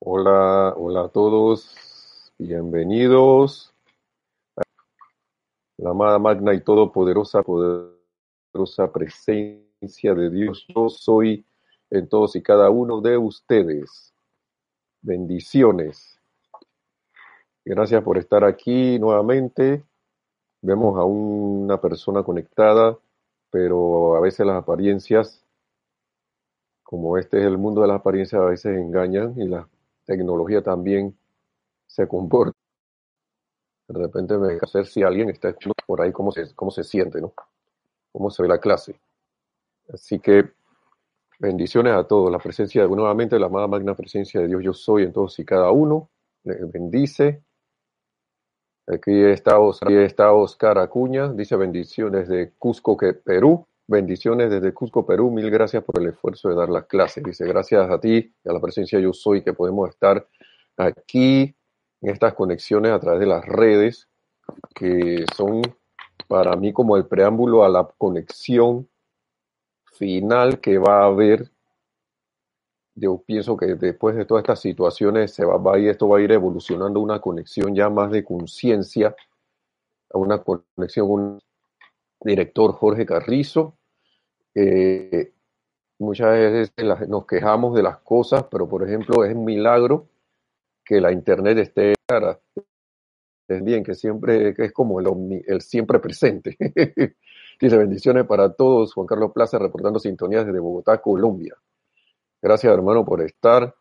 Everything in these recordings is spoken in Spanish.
Hola, hola a todos, bienvenidos. La amada magna y todopoderosa, poderosa presencia de Dios, yo soy en todos y cada uno de ustedes. Bendiciones. Gracias por estar aquí nuevamente. Vemos a una persona conectada, pero a veces las apariencias, como este es el mundo de las apariencias, a veces engañan y la tecnología también se comporta. De repente me deja hacer si alguien está escuchando por ahí cómo se, cómo se siente, ¿no? Cómo se ve la clase. Así que bendiciones a todos. La presencia de nuevamente la amada magna presencia de Dios yo soy en todos y cada uno. Les bendice. Aquí está, Oscar, aquí está Oscar Acuña, dice bendiciones de Cusco, que, Perú. Bendiciones desde Cusco, Perú. Mil gracias por el esfuerzo de dar las clases. Dice, gracias a ti y a la presencia yo soy que podemos estar aquí en estas conexiones a través de las redes, que son para mí como el preámbulo a la conexión final que va a haber. Yo pienso que después de todas estas situaciones se va, a ir, esto va a ir evolucionando una conexión ya más de conciencia, a una conexión con director Jorge Carrizo. Muchas veces nos quejamos de las cosas, pero por ejemplo es un milagro que la internet esté cara. Es bien, que siempre que es como el, omni- el siempre presente. Dice bendiciones para todos. Juan Carlos Plaza reportando sintonías desde Bogotá, Colombia. Gracias hermano por estar.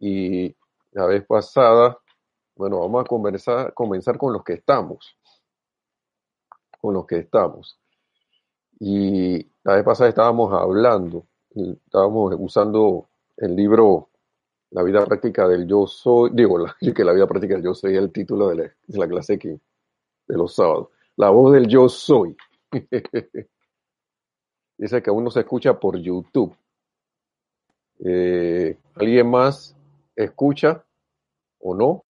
Y la vez pasada, bueno, vamos a comenzar con los que estamos, con los que estamos. Y la vez pasada estábamos hablando, estábamos usando el libro La vida práctica del yo soy, digo, la, que la vida práctica del yo soy es el título de la, clase que, de los sábados. La voz del yo soy. Dice que aún no se escucha por YouTube. Eh, ¿Alguien más escucha o no?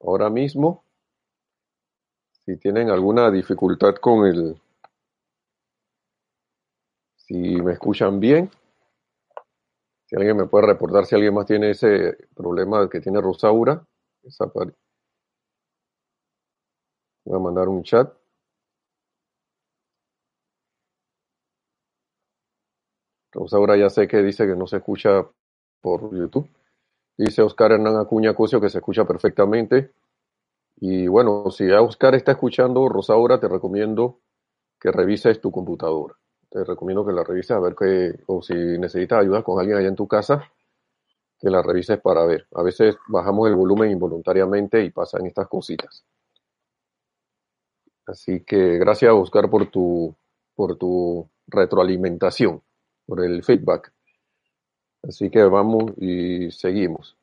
Ahora mismo, si tienen alguna dificultad con el, si me escuchan bien, si alguien me puede reportar si alguien más tiene ese problema que tiene Rosaura, voy a mandar un chat. Rosaura ya sé que dice que no se escucha por YouTube. Dice Oscar Hernán Acuña Cosio que se escucha perfectamente. Y bueno, si a Oscar está escuchando, Rosaura, te recomiendo que revises tu computadora. Te recomiendo que la revises a ver que, o si necesitas ayuda con alguien allá en tu casa, que la revises para ver. A veces bajamos el volumen involuntariamente y pasan estas cositas. Así que gracias Oscar por tu, por tu retroalimentación, por el feedback. Así que vamos y seguimos.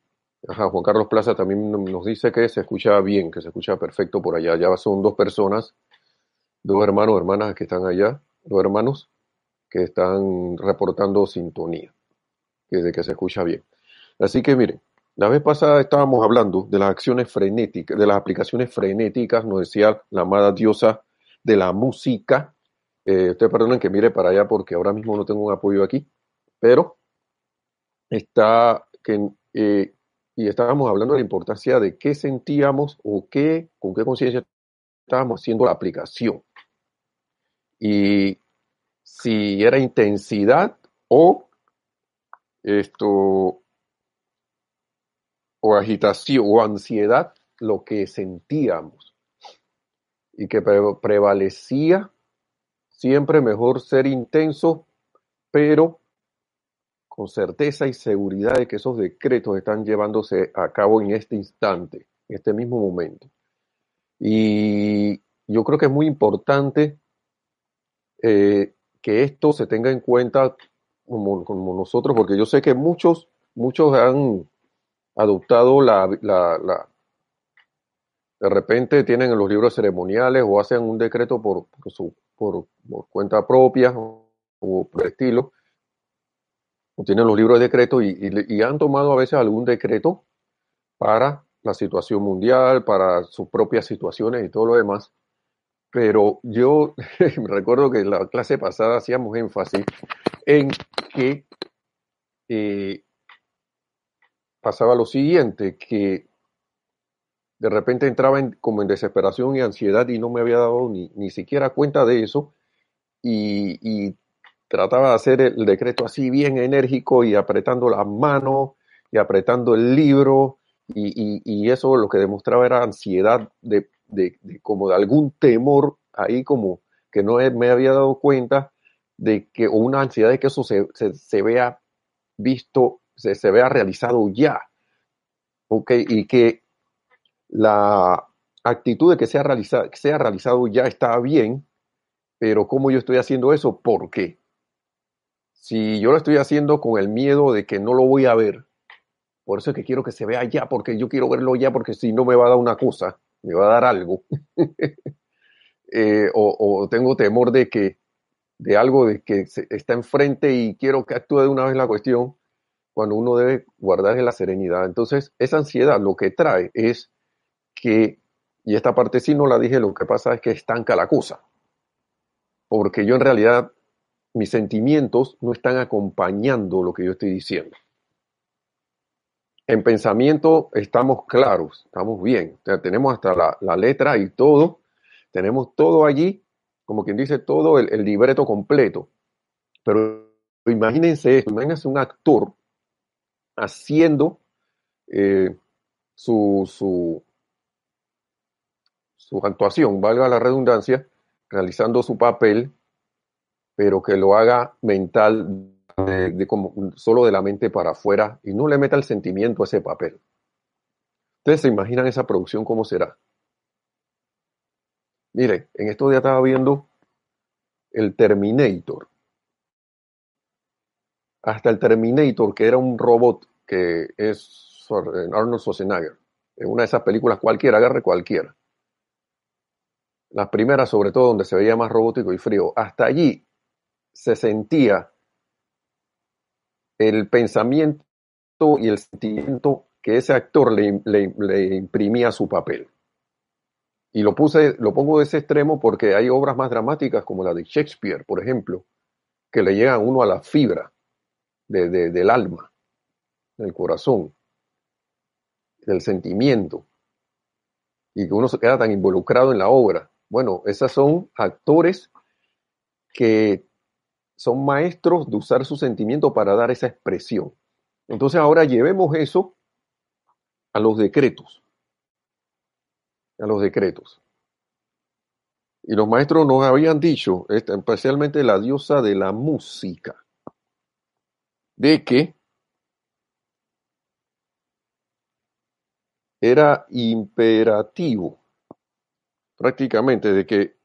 Ajá, Juan Carlos Plaza también nos dice que se escucha bien, que se escucha perfecto por allá. Ya son dos personas, dos hermanos, hermanas que están allá, dos hermanos que están reportando sintonía, que de que se escucha bien. Así que miren, la vez pasada estábamos hablando de las acciones frenéticas, de las aplicaciones frenéticas, nos decía la amada diosa de la música. Eh, ustedes perdonen que mire para allá porque ahora mismo no tengo un apoyo aquí, pero está que eh, y estábamos hablando de la importancia de qué sentíamos o qué, con qué conciencia estábamos haciendo la aplicación. Y si era intensidad o esto o agitación o ansiedad lo que sentíamos y que pre- prevalecía siempre mejor ser intenso pero con certeza y seguridad de que esos decretos están llevándose a cabo en este instante, en este mismo momento. Y yo creo que es muy importante eh, que esto se tenga en cuenta como, como nosotros, porque yo sé que muchos, muchos han adoptado la, la, de repente tienen los libros ceremoniales o hacen un decreto por, por su, por, por cuenta propia o, por estilo, o tienen los libros de decreto y, y han tomado a veces algún decreto para la situación mundial, para sus propias situaciones y todo lo demás. Pero yo recuerdo que en la clase pasada hacíamos énfasis en que eh, pasaba lo siguiente, que de repente entraba en, como en desesperación y ansiedad y no me había dado ni, ni siquiera cuenta de eso y, y, trataba de hacer el decreto así bien enérgico y apretando las manos y apretando el libro y, y eso lo que demostraba era ansiedad de, de, como de algún temor ahí como que no me había dado cuenta de que o una ansiedad de que eso se, se, se vea visto, se, se, vea realizado ya. ¿Ok? Y que la actitud de que sea, realizado, que sea realizado ya está bien, pero ¿cómo yo estoy haciendo eso? ¿Por qué? Si yo lo estoy haciendo con el miedo de que no lo voy a ver, por eso es que quiero que se vea ya, porque yo quiero verlo ya, porque si no me va a dar una cosa, me va a dar algo. eh, o, tengo temor de que de algo de que está enfrente y quiero que actúe de una vez la cuestión, cuando uno debe guardar la serenidad. Entonces, esa ansiedad lo que trae es que, y esta parte sí no la dije, lo que pasa es que estanca la cosa. Porque yo en realidad, mis sentimientos no están acompañando lo que yo estoy diciendo. En pensamiento estamos claros, estamos bien. O sea, tenemos hasta la, letra y todo, tenemos todo allí como quien dice, todo el, el libreto completo. Pero imagínense esto, imagínense un actor haciendo eh, su, su, su actuación, valga la redundancia, realizando su papel, pero que lo haga mental, solo de la mente para afuera, y no le meta el sentimiento a ese papel. Ustedes se imaginan esa producción cómo será. Mire, en estos días estaba viendo el Terminator. Hasta el Terminator, que era un robot que es Arnold Schwarzenegger. En una de esas películas cualquiera, agarre cualquiera. Las primeras, sobre todo, donde se veía más robótico y frío. Hasta allí se sentía el pensamiento y el sentimiento que ese actor le, imprimía a su papel. Y lo puse, lo pongo de ese extremo porque hay obras más dramáticas como la de Shakespeare, por ejemplo, que le llegan uno a la fibra de, de, del alma, del corazón, del sentimiento, y que uno se queda tan involucrado en la obra. Bueno, esos son actores que son maestros de usar su sentimiento para dar esa expresión. Entonces ahora llevemos eso a los decretos a los decretos. Y los maestros nos habían dicho, especialmente la diosa de la música, de que era imperativo prácticamente de que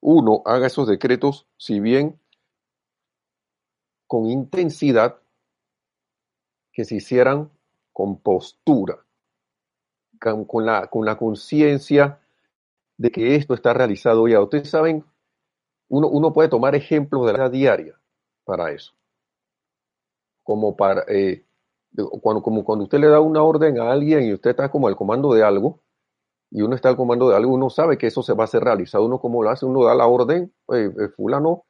uno haga esos decretos, si bien con intensidad, que se hicieran con postura con la, con la conciencia de que esto está realizado ya. Ustedes saben, uno, uno puede tomar ejemplos de la vida diaria para eso. Como para, eh, cuando, cuando usted le da una orden a alguien y usted está como al comando de algo, y uno está al comando de algo, uno sabe que eso se va a hacer realizado. Uno como lo hace, uno da la orden, eh, fulano,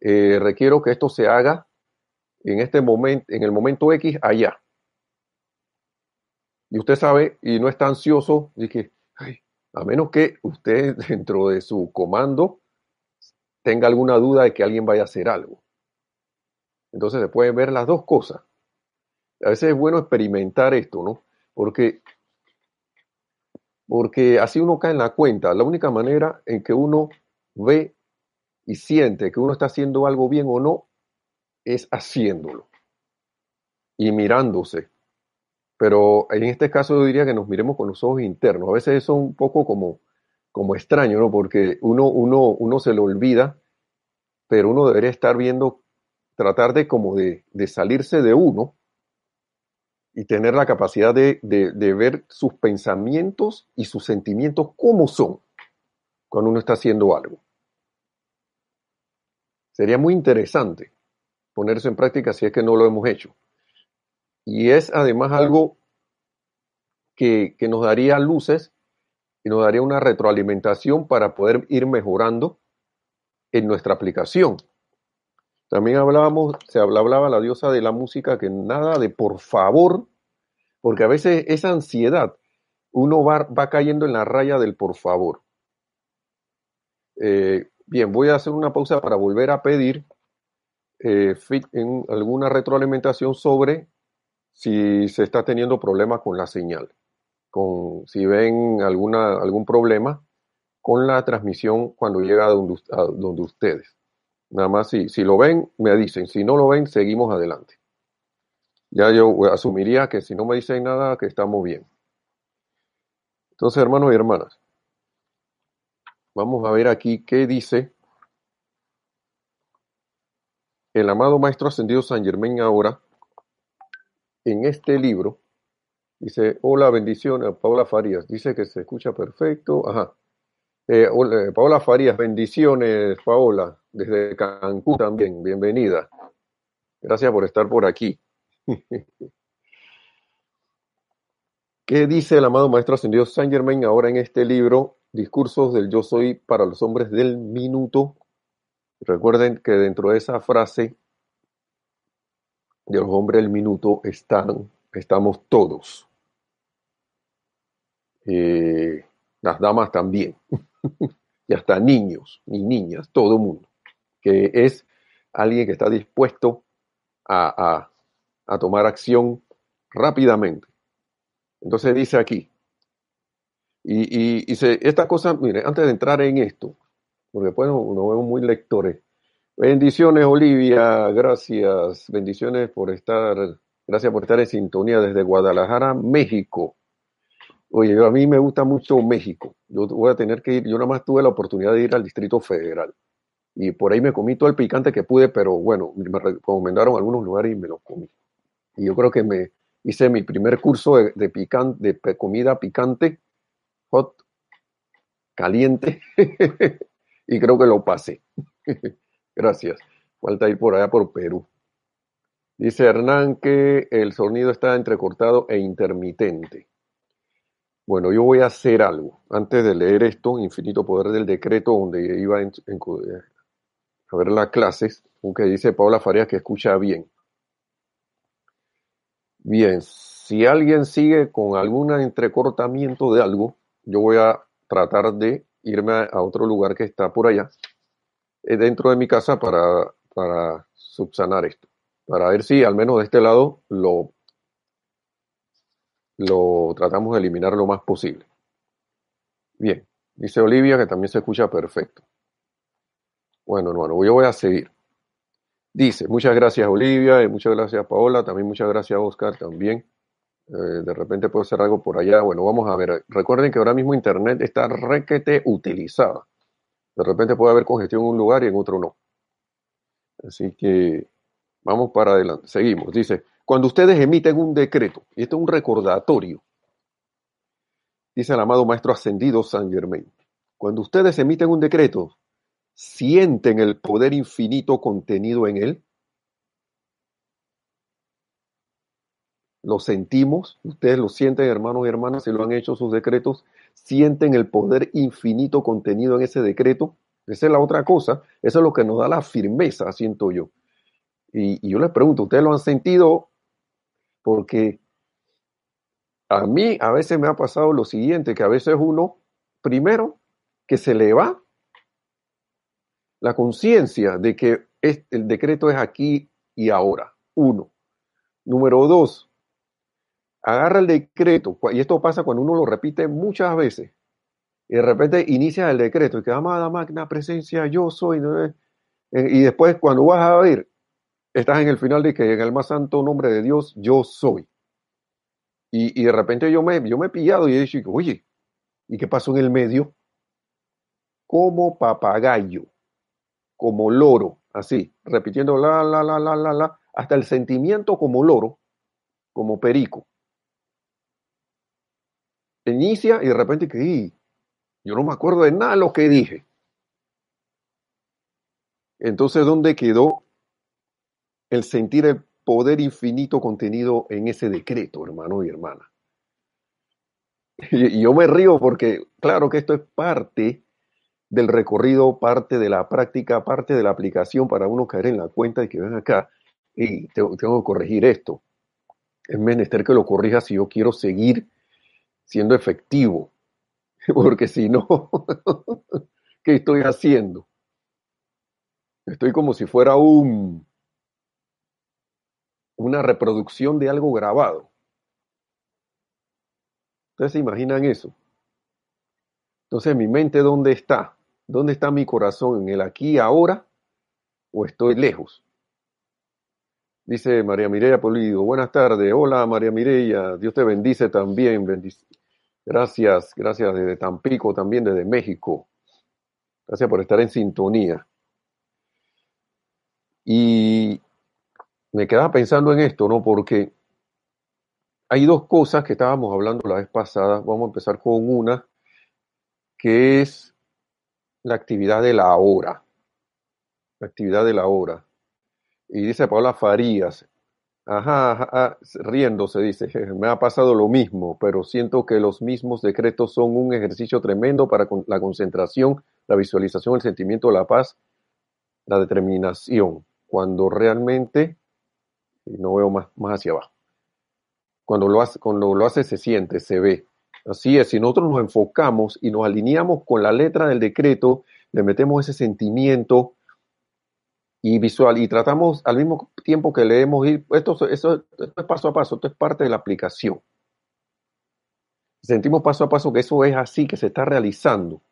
eh, requiero que esto se haga en este momento, en el momento X allá. Y usted sabe y no está ansioso, y que, a menos que usted dentro de su comando tenga alguna duda de que alguien vaya a hacer algo. Entonces se pueden ver las dos cosas. A veces es bueno experimentar esto, ¿no? Porque, porque así uno cae en la cuenta. La única manera en que uno ve y siente que uno está haciendo algo bien o no es haciéndolo y mirándose pero en este caso yo diría que nos miremos con los ojos internos. A veces eso es un poco como, como extraño, ¿no? Porque uno, uno, uno se lo olvida, pero uno debería estar viendo, tratar de como de, de salirse de uno y tener la capacidad de, de, de ver sus pensamientos y sus sentimientos como son cuando uno está haciendo algo. Sería muy interesante ponerse en práctica si es que no lo hemos hecho. Y es además algo que, que nos daría luces y nos daría una retroalimentación para poder ir mejorando en nuestra aplicación. También hablábamos, se hablaba la diosa de la música que nada de por favor Porque a veces esa ansiedad, uno va, va cayendo en la raya del por favor. Eh, bien, voy a hacer una pausa para volver a pedir eh, en alguna retroalimentación sobre si se está teniendo problemas con la señal, con si ven alguna, algún problema con la transmisión cuando llega a donde, a donde ustedes. Nada más si, si lo ven, me dicen. Si no lo ven, seguimos adelante. Ya yo asumiría que si no me dicen nada, que estamos bien. Entonces, hermanos y hermanas, vamos a ver aquí qué dice el amado Maestro Ascendido San Germán ahora en este libro. Dice, hola, bendiciones, Paola Farías. Dice que se escucha perfecto. Ajá. Eh, hola, Paola Farías, bendiciones, Paola, desde Cancún también, bienvenida. Gracias por estar por aquí. ¿Qué dice el amado Maestro Ascendido San Germain ahora en este libro, Discursos del Yo Soy para los Hombres del Minuto? Recuerden que dentro de esa frase de los hombres del minuto están, estamos todos. Eh, las damas también. y hasta niños y niñas, todo mundo. Que es alguien que está dispuesto a a tomar acción rápidamente. Entonces dice aquí, y, y, se, esta cosa, mire, antes de entrar en esto, porque después nos, vemos muy lectores. Bendiciones, Olivia, gracias, bendiciones por estar, gracias por estar en sintonía desde Guadalajara, México. Oye, a mí me gusta mucho México. Yo voy a tener que ir, yo nada más tuve la oportunidad de ir al Distrito Federal. Y por ahí me comí todo el picante que pude, pero bueno, me recomendaron algunos lugares y me lo comí. Y yo creo que me hice mi primer curso de, de, comida picante, hot, caliente, y creo que lo pasé. Gracias. Falta ir por allá por Perú. Dice Hernán que el sonido está entrecortado e intermitente. Bueno, yo voy a hacer algo. Antes de leer esto, Infinito Poder del Decreto, donde iba a ver las clases, aunque dice Paula Farías que escucha bien. Bien, si alguien sigue con algún entrecortamiento de algo, yo voy a tratar de irme a otro lugar que está por allá, eh, dentro de mi casa, para, para subsanar esto. Para ver si al menos de este lado lo, lo tratamos de eliminar lo más posible. Bien, dice Olivia que también se escucha perfecto. Bueno, hermano, yo voy a seguir. Dice, muchas gracias Olivia y muchas gracias Paola, también muchas gracias Oscar también. Eh, de repente puedo hacer algo por allá. Bueno, vamos a ver. Recuerden que ahora mismo Internet está requete utilizada. De repente puede haber congestión en un lugar y en otro no. Así que vamos para adelante. Seguimos. Dice, cuando ustedes emiten un decreto, y esto es un recordatorio, dice el amado Maestro Ascendido San Germain, cuando ustedes emiten un decreto, sienten el poder infinito contenido en él? ¿Lo sentimos? ¿Ustedes lo sienten, hermanos y hermanas, si lo han hecho sus decretos? ¿Sienten el poder infinito contenido en ese decreto? Esa es la otra cosa. Eso es lo que nos da la firmeza, siento yo. Y, yo les pregunto, ¿ustedes lo han sentido? Porque a mí a veces me ha pasado lo siguiente, que a veces uno, primero, que se le va la conciencia de que el decreto es aquí y ahora. Uno. Número dos, agarra el decreto, y esto pasa cuando uno lo repite muchas veces, y de repente inicia el decreto, y que amada magna presencia, yo soy, eh, y después cuando vas a ver, estás en el final de que en el más santo nombre de Dios, yo soy. Y, de repente yo me, yo me he pillado y he dicho, oye, ¿y qué pasó en el medio? Como papagayo como loro, así, repitiendo la, la, la, la, la, la, hasta el sentimiento como loro, como perico. Inicia y de repente que yo no me acuerdo de nada de lo que dije. Entonces, ¿dónde quedó el sentir el poder infinito contenido en ese decreto, hermano y hermana? Y, yo me río porque, claro que esto es parte del recorrido, parte de la práctica, parte de la aplicación para uno caer en la cuenta de que ven acá y tengo, que corregir esto. Es menester que lo corrija si yo quiero seguir siendo efectivo. Porque si no, ¿qué estoy haciendo? Estoy como si fuera un, una reproducción de algo grabado. Ustedes se imaginan eso. Entonces, mi mente, ¿dónde está? ¿Dónde está mi corazón? ¿En el aquí y ahora? ¿O estoy lejos? Dice María Mireya Polido, buenas tardes. Hola María Mireya, Dios te bendice también. Gracias, gracias desde Tampico, también desde México. Gracias por estar en sintonía. Y me quedaba pensando en esto, ¿no? Porque hay dos cosas que estábamos hablando la vez pasada. Vamos a empezar con una, que es la actividad de la hora. La actividad de la hora. Y dice Paula Farías, ajá, ajá, riéndose, dice, me ha pasado lo mismo, pero siento que los mismos decretos son un ejercicio tremendo para la concentración, la visualización, el sentimiento de la paz, la determinación, cuando realmente, no veo más, más hacia abajo, cuando lo, hace, cuando lo hace se siente, se ve. Así es, si nosotros nos enfocamos y nos alineamos con la letra del decreto, le metemos ese sentimiento, y visual y tratamos al mismo tiempo que leemos ir esto, esto es paso a paso, esto es parte de la aplicación. Sentimos paso a paso que eso es así, que se está realizando.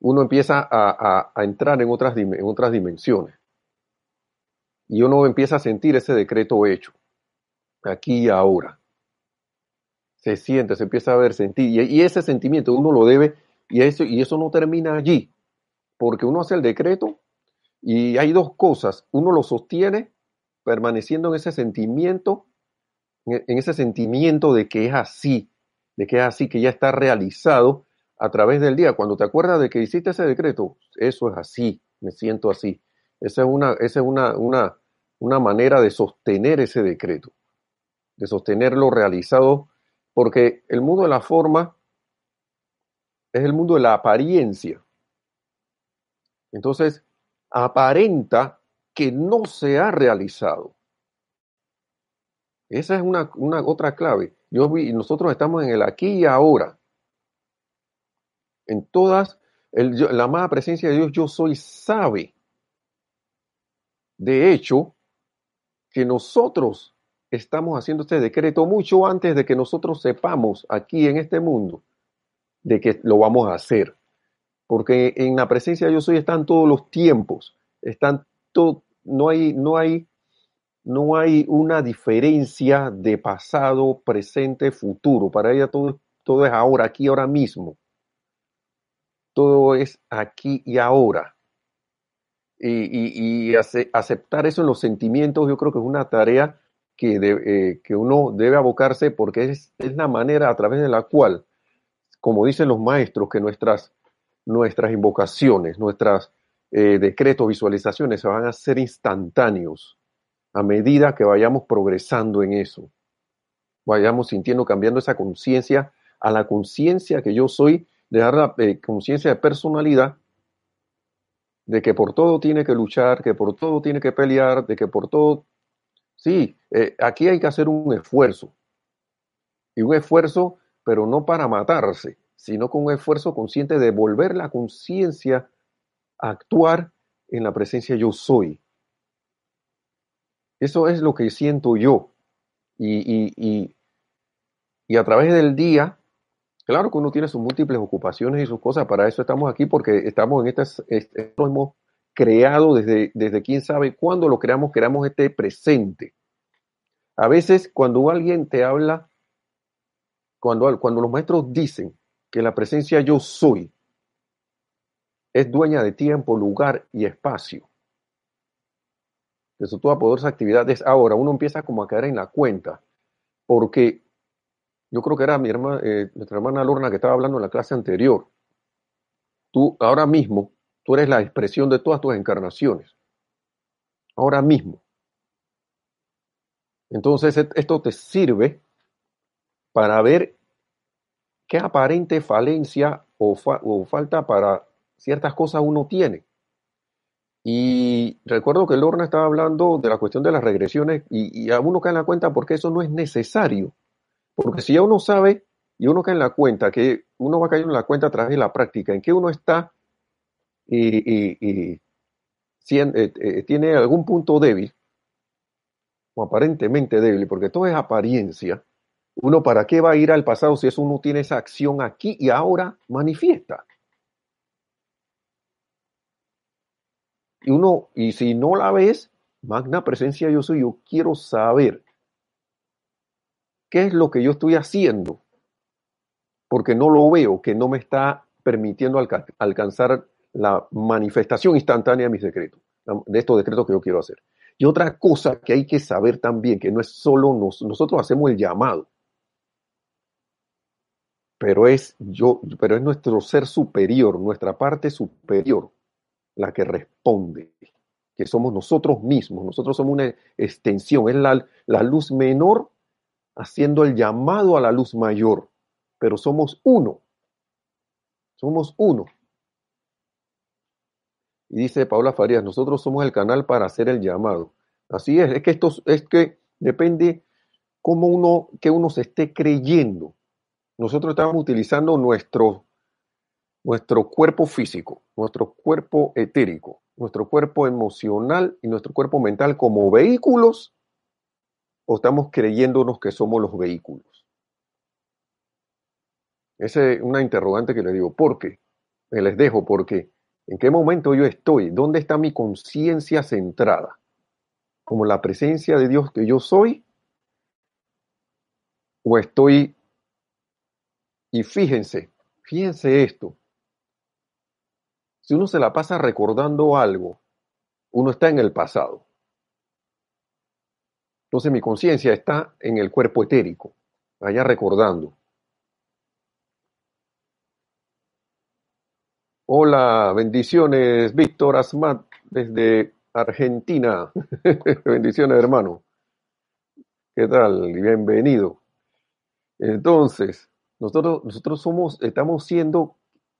Uno empieza a, entrar en otras, en otras dimensiones. Y uno empieza a sentir ese decreto hecho, aquí y ahora. Se siente, se empieza a ver, sentir. Y, y ese sentimiento uno lo debe, y eso, y eso no termina allí, porque uno hace el decreto y hay dos cosas. Uno lo sostiene permaneciendo en ese sentimiento, en ese sentimiento de que es así, de que es así, que ya está realizado a través del día. Cuando te acuerdas de que hiciste ese decreto, eso es así, me siento así. Esa es una, esa es una, una, una manera de sostener ese decreto, de sostenerlo realizado, porque el mundo de la forma es el mundo de la apariencia. Entonces, aparenta que no se ha realizado. Esa es una, otra clave. Yo vi, nosotros estamos en el aquí y ahora. En todas, la amada presencia de Dios, yo soy, sabe. De hecho, que nosotros estamos haciendo este decreto mucho antes de que nosotros sepamos aquí en este mundo de que lo vamos a hacer porque en la presencia de yo soy están todos los tiempos, están no hay, no hay, no hay una diferencia de pasado, presente, futuro. Para ella todo, todo es ahora, aquí, ahora mismo. Todo es aquí y ahora. Y, aceptar eso en los sentimientos, yo creo que es una tarea que, eh, que uno debe abocarse porque es, es la manera a través de la cual, como dicen los maestros, que nuestras nuestras invocaciones, nuestros eh, decretos, visualizaciones se van a hacer instantáneos a medida que vayamos progresando en eso. Vayamos sintiendo, cambiando esa conciencia a la conciencia que yo soy, de dar la eh, conciencia de personalidad, de que por todo tiene que luchar, que por todo tiene que pelear, de que por todo... Sí, eh, aquí hay que hacer un esfuerzo. Y un esfuerzo, pero no para matarse, sino con un esfuerzo consciente de volver la conciencia a actuar en la presencia yo soy. Eso es lo que siento yo. Y, y, y, a través del día, claro que uno tiene sus múltiples ocupaciones y sus cosas, para eso estamos aquí, porque estamos en este, este lo hemos creado desde, desde quién sabe cuándo lo creamos, creamos este presente. A veces cuando alguien te habla, cuando, cuando los maestros dicen que la presencia yo soy es dueña de tiempo, lugar y espacio. De su toda poderosa actividades. Ahora uno empieza como a caer en la cuenta, porque yo creo que era mi eh, nuestra hermana Lorna que estaba hablando en la clase anterior. Tú ahora mismo, tú eres la expresión de todas tus encarnaciones. Ahora mismo. Entonces esto te sirve para ver qué aparente falencia o, falta para ciertas cosas uno tiene. Y recuerdo que Lorna estaba hablando de la cuestión de las regresiones y, y a uno cae en la cuenta porque eso no es necesario. Porque si ya uno sabe y uno cae en la cuenta, que uno va cayendo en la cuenta a través de la práctica, en que uno está y, y, eh, eh, tiene algún punto débil, o aparentemente débil, porque todo es apariencia, uno para qué va a ir al pasado si eso uno tiene esa acción aquí y ahora manifiesta. Y uno, y si no la ves, magna presencia yo soy, yo quiero saber qué es lo que yo estoy haciendo, porque no lo veo, que no me está permitiendo alcanzar la manifestación instantánea de mis decretos, de estos decretos que yo quiero hacer. Y otra cosa que hay que saber también, que no es solo nosotros hacemos el llamado, pero es yo, pero es nuestro ser superior, nuestra parte superior, la que responde, que somos nosotros mismos, nosotros somos una extensión, es la, la luz menor haciendo el llamado a la luz mayor, pero somos uno, somos uno. Y dice Paula Farías, nosotros somos el canal para hacer el llamado. Así es, es que esto es que depende cómo uno, que uno se esté creyendo. Nosotros estamos utilizando nuestro nuestro cuerpo físico, nuestro cuerpo etérico, nuestro cuerpo emocional y nuestro cuerpo mental como vehículos o estamos creyéndonos que somos los vehículos? Esa es una interrogante que le digo. ¿Por qué? Me les dejo porque ¿en qué momento yo estoy? ¿Dónde está mi conciencia centrada? ¿Como la presencia de Dios que yo soy? ¿O estoy... Y fíjense, fíjense esto, si uno se la pasa recordando algo, uno está en el pasado. Entonces mi conciencia está en el cuerpo etérico, allá recordando. Hola, bendiciones, Víctor Asmat desde Argentina. bendiciones, hermano. ¿Qué tal? Bienvenido. Entonces, nosotros, nosotros somos, estamos siendo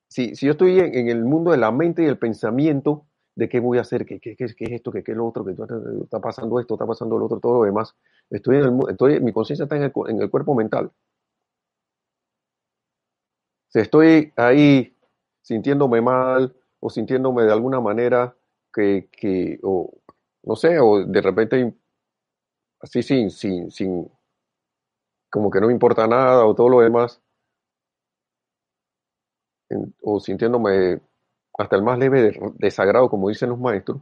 si, si yo estoy en, el mundo de la mente y el pensamiento, de qué voy a hacer, qué, qué, qué, qué es esto, qué, es lo otro, que está pasando esto, está pasando lo otro, todo lo demás, estoy en el, estoy, mi conciencia está en el, en el cuerpo mental. Si estoy ahí sintiéndome mal o sintiéndome de alguna manera que, que o no sé, o de repente así sin, sin, sin, como que no me importa nada o todo lo demás, o sintiéndome hasta el más leve desagrado, como dicen los maestros,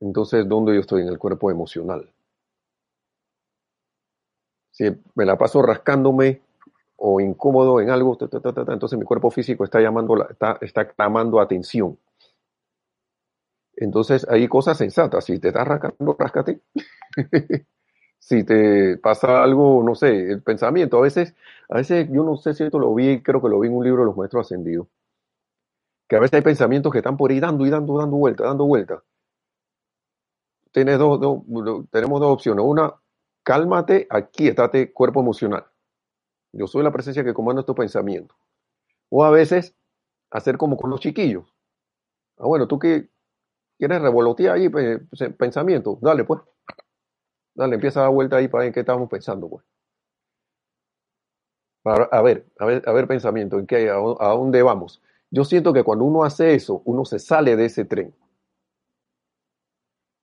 entonces, ¿dónde yo estoy? En el cuerpo emocional. Si me la paso rascándome o incómodo en algo, entonces mi cuerpo físico está llamando, está, está clamando atención. Entonces hay cosas sensatas. Si te estás rascando, ráscate. si te pasa algo, no sé, el pensamiento, a veces, a veces yo no sé si esto lo vi, creo que lo vi en un libro de los maestros ascendidos, que a veces hay pensamientos que están por ahí dando y dando, dando vuelta, dando vuelta. Tienes dos, tenemos dos opciones. Una, cálmate, aquí estate cuerpo emocional. Yo soy la presencia que comanda estos pensamientos. O a veces, hacer como con los chiquillos. Ah, bueno, tú que quieres revolotear ahí pues, pensamiento, dale pues Dale, empieza a dar vuelta ahí para ver en qué estamos pensando, pues. a ver, a ver, a ver pensamiento, ¿en qué, a, dónde vamos? Yo siento que cuando uno hace eso, uno se sale de ese tren.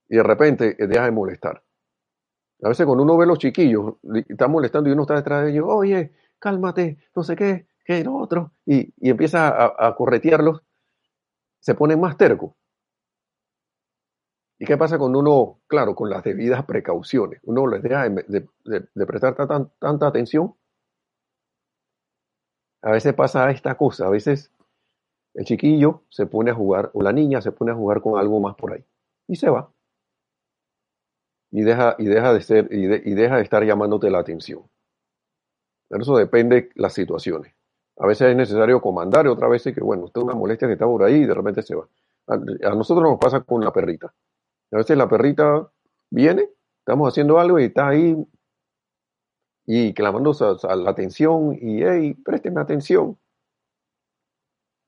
Y de repente eh, deja de molestar. A veces cuando uno ve a los chiquillos, están molestando y uno está detrás de ellos, oye, cálmate, no sé qué, qué, lo otro, y, empieza a, a corretearlos, se ponen más tercos. ¿Y qué pasa con uno, claro, con las debidas precauciones? Uno les deja de, prestar tanta atención. A veces pasa esta cosa, a veces el chiquillo se pone a jugar, o la niña se pone a jugar con algo más por ahí, y se va. Y deja, y deja de ser, y, deja de estar llamándote la atención. Pero eso depende de las situaciones. A veces es necesario comandar, y otras veces que, bueno, usted una molestia que está por ahí y de repente se va. a nosotros nos pasa con la perrita. A veces la perrita viene, estamos haciendo algo y está ahí y clamando la atención y, hey, présteme atención.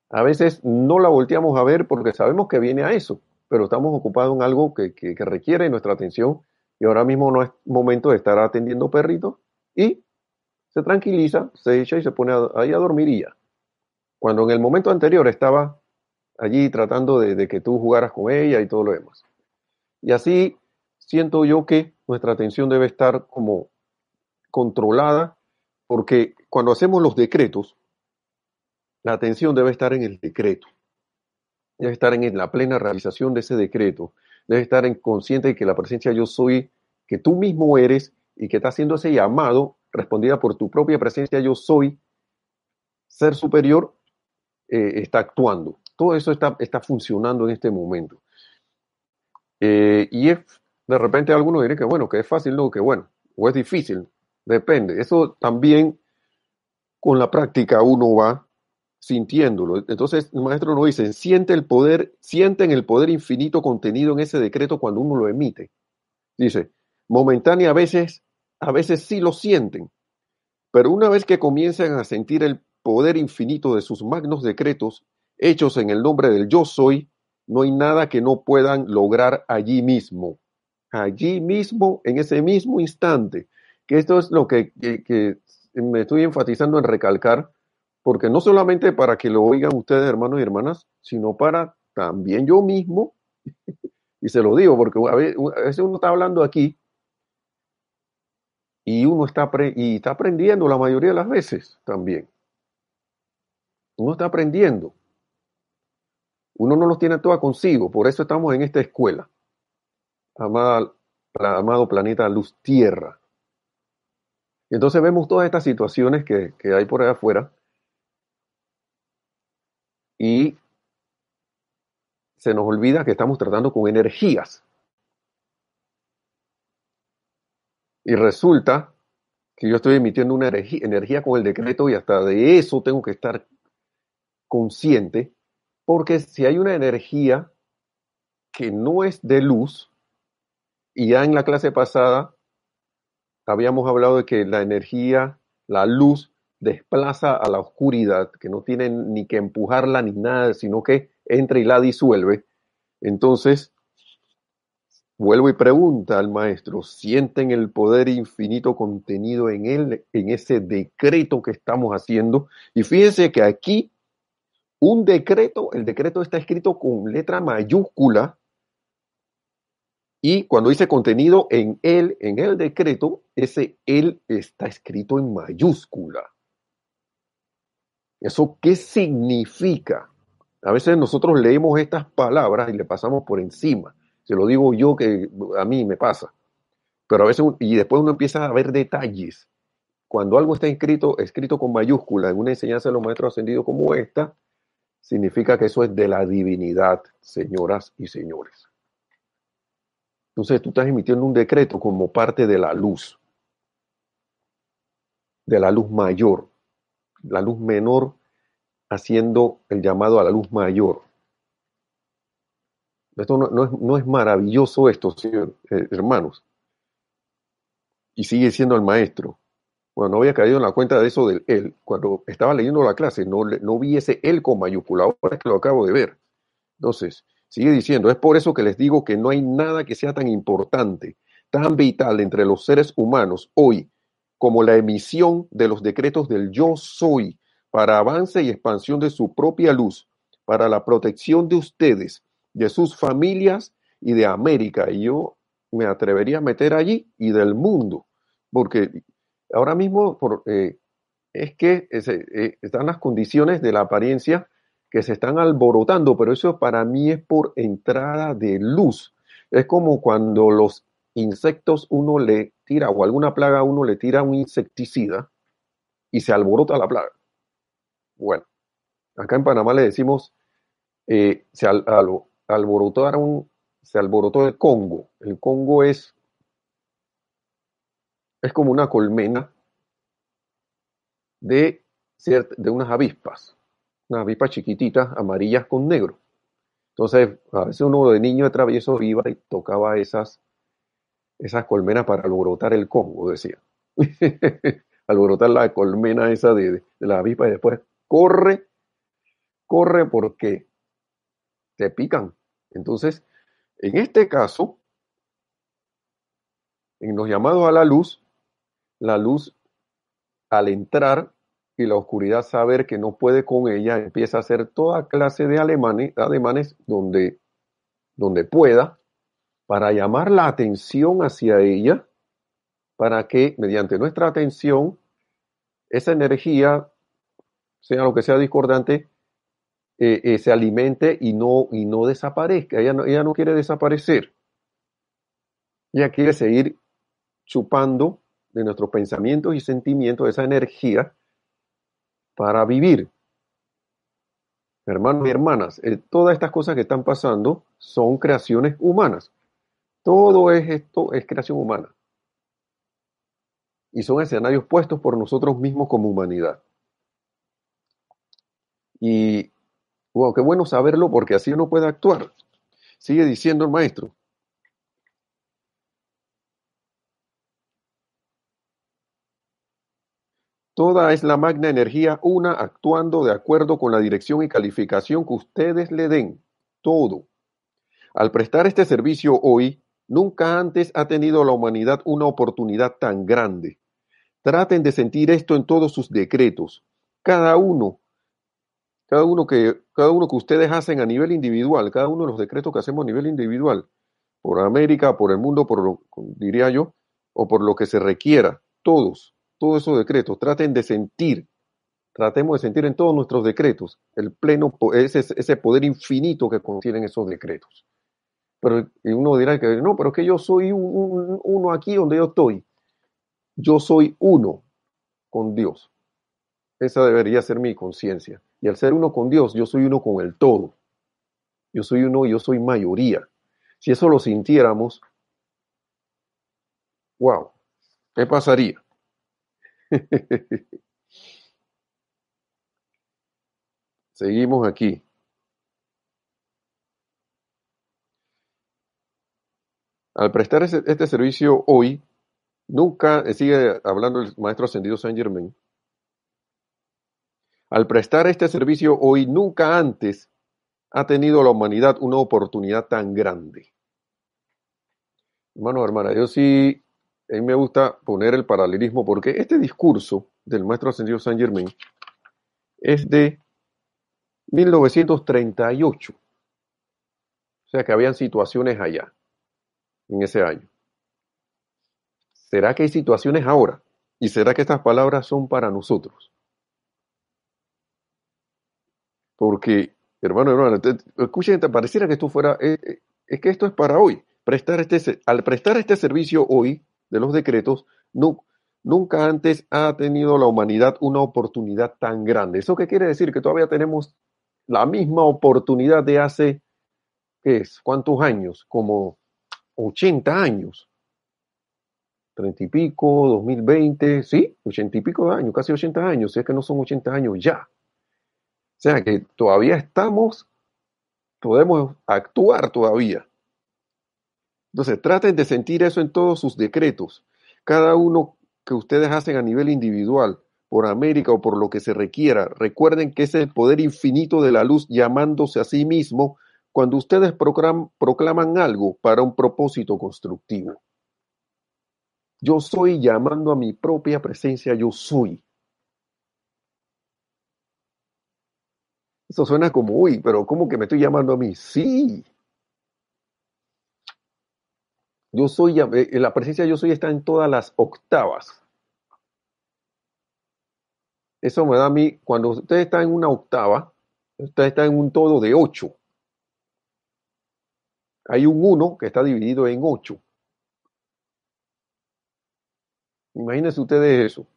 A veces no la volteamos a ver porque sabemos que viene a eso. pero estamos ocupados en algo que requiere nuestra atención y ahora mismo no es momento de estar atendiendo perritos y se tranquiliza, se echa y se pone ahí a dormir y ya. Cuando en el momento anterior estaba allí tratando de, de, que tú jugaras con ella y todo lo demás. Y así siento yo que nuestra atención debe estar como controlada, porque cuando hacemos los decretos, la atención debe estar en el decreto, debe estar en la plena realización de ese decreto, debe estar en consciente de que la presencia yo soy, que tú mismo eres y que está haciendo ese llamado respondida por tu propia presencia yo soy, ser superior, eh, está actuando. Todo eso está, está funcionando en este momento. Eh, y de repente alguno dirá que bueno, que es fácil, no, que bueno, o es difícil, depende. Eso también con la práctica uno va sintiéndolo. Entonces el maestro nos dice, siente el poder, sienten el poder infinito contenido en ese decreto cuando uno lo emite. Dice, momentánea a veces, a veces sí lo sienten, pero una vez que comienzan a sentir el poder infinito de sus magnos decretos hechos en el nombre del yo soy, no hay nada que no puedan lograr allí mismo. Allí mismo, en ese mismo instante. Que esto es lo que, me estoy enfatizando en recalcar, porque no solamente para que lo oigan ustedes, hermanos y hermanas, sino para también yo mismo, y se lo digo, porque a veces uno está hablando aquí y uno está, y está aprendiendo la mayoría de las veces también. Uno está aprendiendo. Uno no los tiene todas consigo, por eso estamos en esta escuela. Amada, amado planeta Luz Tierra. Y entonces vemos todas estas situaciones que, que hay por allá afuera y se nos olvida que estamos tratando con energías. Y resulta que yo estoy emitiendo una energía, energía con el decreto y hasta de eso tengo que estar consciente porque si hay una energía que no es de luz, y ya en la clase pasada habíamos hablado de que la energía, la luz, desplaza a la oscuridad, que no tiene ni que empujarla ni nada, sino que entra y la disuelve. Entonces, vuelvo y pregunta al maestro, ¿sienten el poder infinito contenido en él, en ese decreto que estamos haciendo? Y fíjense que aquí un decreto, el decreto está escrito con letra mayúscula y cuando dice contenido en él, en el decreto, ese él está escrito en mayúscula. ¿Eso qué significa? A veces nosotros leemos estas palabras y le pasamos por encima. Se lo digo yo que a mí me pasa. Pero a veces, y después uno empieza a ver detalles. Cuando algo está escrito, escrito con mayúscula en una enseñanza de los maestros ascendidos como esta, significa que eso es de la divinidad, señoras y señores. Entonces tú estás emitiendo un decreto como parte de la luz, de la luz mayor, la luz menor haciendo el llamado a la luz mayor. Esto no, es, maravilloso esto, eh, hermanos. Y sigue siendo el maestro. Bueno, no había caído en la cuenta de eso del él. Cuando estaba leyendo la clase, no, no vi ese él con mayúscula. Ahora es que lo acabo de ver. Entonces, sigue diciendo, es por eso que les digo que no hay nada que sea tan importante, tan vital entre los seres humanos hoy como la emisión de los decretos del yo soy para avance y expansión de su propia luz, para la protección de ustedes, de sus familias y de América. Y yo me atrevería a meter allí y del mundo, porque ahora mismo eh, es que eh, están las condiciones de la apariencia que se están alborotando, pero eso para mí es por entrada de luz. Es como cuando los insectos uno le tira o alguna plaga uno le tira un insecticida y se alborota la plaga. Bueno, acá en Panamá le decimos eh, se al, alborotaron, se alborotó el Congo. El Congo es es como una colmena de, de unas avispas, unas avispas chiquititas, amarillas con negro. Entonces, a veces uno de niño de travieso iba y tocaba esas, esas colmenas para alborotar el Congo, decía. alborotar la colmena esa de, de, la avispa y después corre, corre porque te pican. Entonces, En este caso, en los llamados a la luz, la luz al entrar y la oscuridad saber que no puede con ella, empieza a hacer toda clase de alemanes, ademanes donde, donde pueda para llamar la atención hacia ella, para que mediante nuestra atención esa energía, sea lo que sea discordante, eh, eh, se alimente y no, y no desaparezca. Ella no, ella no quiere desaparecer. Ella quiere seguir chupando de nuestros pensamientos y sentimientos esa energía para vivir. Hermanos y hermanas, eh, todas estas cosas que están pasando son creaciones humanas. Todo es esto es creación humana. Y son escenarios puestos por nosotros mismos como humanidad. Y wow, qué bueno saberlo porque así uno puede actuar. Sigue diciendo el maestro. Toda es la magna energía una actuando de acuerdo con la dirección y calificación que ustedes le den. Todo. Al prestar este servicio hoy, nunca antes ha tenido la humanidad una oportunidad tan grande. Traten de sentir esto en todos sus decretos. Cada uno, cada uno que, cada uno que ustedes hacen a nivel individual, cada uno de los decretos que hacemos a nivel individual, por América, por el mundo, por lo, diría yo, o por lo que se requiera, todos todos esos decretos, traten de sentir, tratemos de sentir en todos nuestros decretos el pleno, ese, ese poder infinito que contienen esos decretos. Pero uno dirá que no, pero es que yo soy uno aquí donde yo estoy. Yo soy uno con Dios. Esa debería ser mi conciencia. Y al ser uno con Dios, yo soy uno con el todo. Yo soy uno y yo soy mayoría. Si eso lo sintiéramos, wow, ¿qué pasaría? Seguimos aquí. Al prestar este servicio hoy, nunca, eh, sigue hablando el maestro ascendido Saint Germain, al prestar este servicio hoy, nunca antes ha tenido la humanidad una oportunidad tan grande. Hermano, hermana, yo sí a mí me gusta poner el paralelismo porque este discurso del maestro ascendido Saint Germain es de 1938. O sea que habían situaciones allá, en ese año. ¿Será que hay situaciones ahora? ¿Y será que estas palabras son para nosotros? Porque, hermano, hermano, escuchen, pareciera que esto fuera, eh, eh, es que esto es para hoy. Prestar este, al prestar este servicio hoy, de los decretos, nunca antes ha tenido la humanidad una oportunidad tan grande. ¿Eso qué quiere decir? Que todavía tenemos la misma oportunidad de hace, ¿qué es? ¿Cuántos años? Como 80 años. 30 y pico, 2020, sí, 80 y pico de años, casi 80 años, si es que no son 80 años ya. O sea que todavía estamos, podemos actuar todavía. Entonces, traten de sentir eso en todos sus decretos. Cada uno que ustedes hacen a nivel individual, por América o por lo que se requiera, recuerden que es el poder infinito de la luz llamándose a sí mismo cuando ustedes proclaman algo para un propósito constructivo. Yo soy llamando a mi propia presencia, yo soy. Eso suena como, uy, pero ¿cómo que me estoy llamando a mí? Sí, Yo soy, eh, la presencia yo soy está en todas las octavas. Eso me da a mí, cuando usted está en una octava, usted está en un todo de ocho. Hay un uno que está dividido en ocho. Imagínense ustedes eso.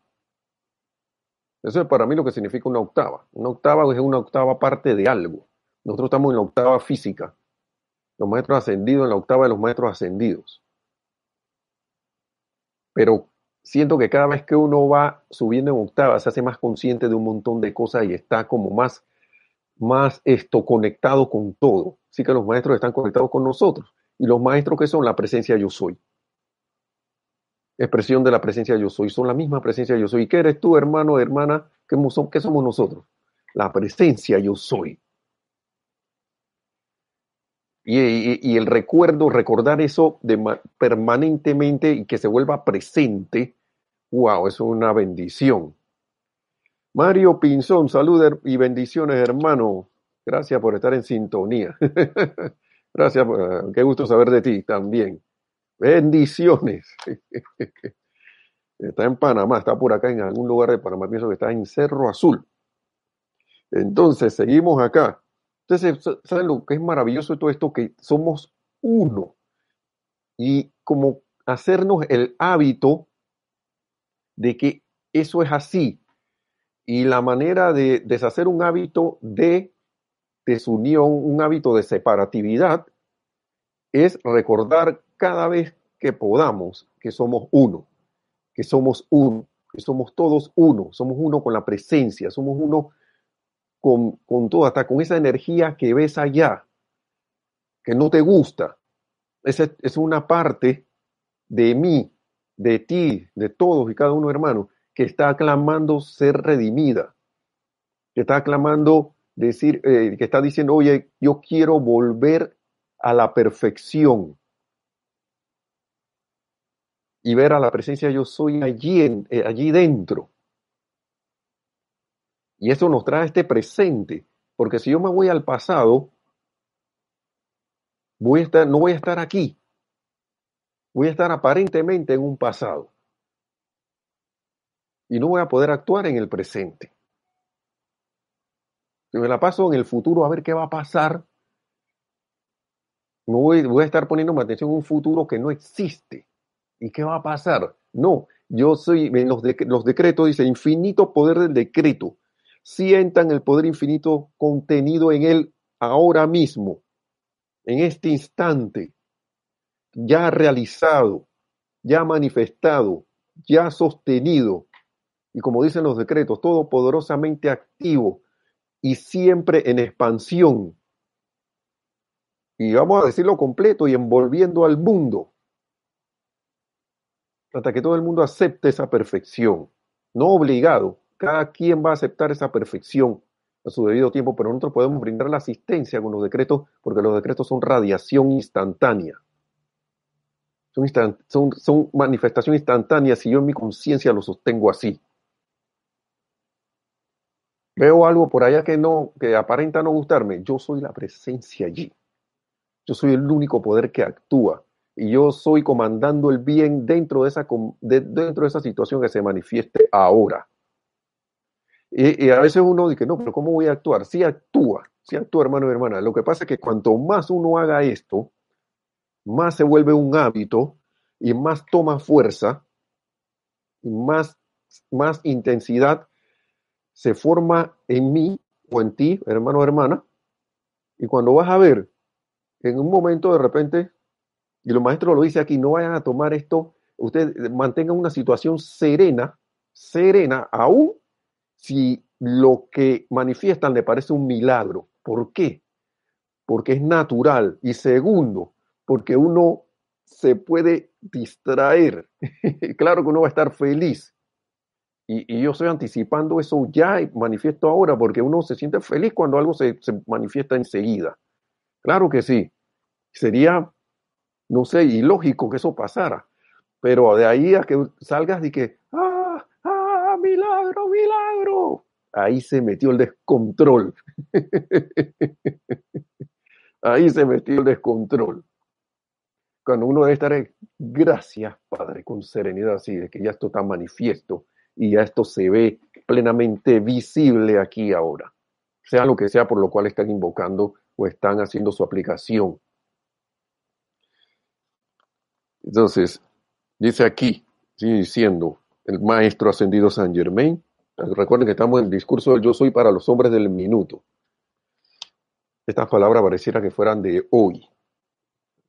Eso es para mí lo que significa una octava. Una octava es una octava parte de algo. Nosotros estamos en la octava física. Los maestros ascendidos en la octava de los maestros ascendidos pero siento que cada vez que uno va subiendo en octava se hace más consciente de un montón de cosas y está como más, más esto conectado con todo. Así que los maestros están conectados con nosotros. Y los maestros que son la presencia yo soy. Expresión de la presencia yo soy. Son la misma presencia yo soy. ¿Qué eres tú, hermano, hermana? ¿Qué, qué somos nosotros? La presencia yo soy. Y, el recuerdo, recordar eso permanentemente y que se vuelva presente, wow, es una bendición. Mario Pinzón, salud y bendiciones, hermano. Gracias por estar en sintonía. Gracias, eh, qué gusto saber de ti también. Bendiciones. Está en Panamá, está por acá en algún lugar de Panamá, pienso que está en Cerro Azul. Entonces, seguimos acá. Entonces, ¿saben lo que es maravilloso de todo esto? Que somos uno. Y como hacernos el hábito de que eso es así. Y la manera de deshacer un hábito de desunión, un hábito de separatividad, es recordar cada vez que podamos que somos uno que somos uno, que somos todos uno, somos uno con la presencia, somos uno con, con todo, hasta con esa energía que ves allá, que no te gusta. Esa es una parte de mí, de ti, de todos y cada uno, hermano, que está aclamando ser redimida, que está aclamando decir, eh, que está diciendo, oye, yo quiero volver a la perfección y ver a la presencia yo soy allí, eh, allí dentro. Y eso nos trae este presente, porque si yo me voy al pasado, voy a estar, no voy a estar aquí, voy a estar aparentemente en un pasado y no voy a poder actuar en el presente. Si me la paso en el futuro a ver qué va a pasar, no voy, voy a estar poniendo atención en un futuro que no existe. ¿Y qué va a pasar? No, yo soy, los, los decretos dice infinito poder del decreto. Sientan el poder infinito contenido en él ahora mismo, en este instante, ya realizado, ya manifestado, ya sostenido. Y como dicen los decretos, todo poderosamente activo y siempre en expansión. Y vamos a decirlo completo y envolviendo al mundo hasta que todo el mundo acepte esa perfección. No obligado, cada quien va a aceptar esa perfección a su debido tiempo, pero nosotros podemos brindar la asistencia con los decretos, porque los decretos son radiación instantánea. Son, son, manifestación instantánea si yo en mi conciencia lo sostengo así. Veo algo por allá que no, que aparenta no gustarme. Yo soy la presencia allí. Yo soy el único poder que actúa y yo soy comandando el bien dentro de esa, dentro de esa situación que se manifieste ahora. Y, a veces uno dice, no, pero ¿cómo voy a actuar? Sí actúa, sí actúa, hermano y hermana. Lo que pasa es que cuanto más uno haga esto, más se vuelve un hábito y más toma fuerza y más, más intensidad se forma en mí o en ti, hermano o hermana. Y cuando vas a ver, en un momento de repente y los maestros lo dice aquí, no vayan a tomar esto, ustedes mantengan una situación serena, serena, aún si lo que manifiestan le parece un milagro. ¿Por qué? Porque es natural. Y segundo, porque uno se puede distraer. claro que uno va a estar feliz. Y, yo estoy anticipando eso ya y manifiesto ahora, porque uno se siente feliz cuando algo se, manifiesta enseguida. Claro que sí. Sería no sé, ilógico que eso pasara. Pero de ahí a que salgas y que, ¡ah, ah, milagro, milagro! Ahí se metió el descontrol. ahí se metió el descontrol. Cuando uno debe estar, gracias, Padre, con serenidad, así, de que ya esto está manifiesto y ya esto se ve plenamente visible aquí ahora. Sea lo que sea por lo cual están invocando o están haciendo su aplicación entonces, dice aquí, sigue diciendo el maestro ascendido San Germain. Recuerden que estamos en el discurso del yo soy para los hombres del minuto. Estas palabras pareciera que fueran de hoy.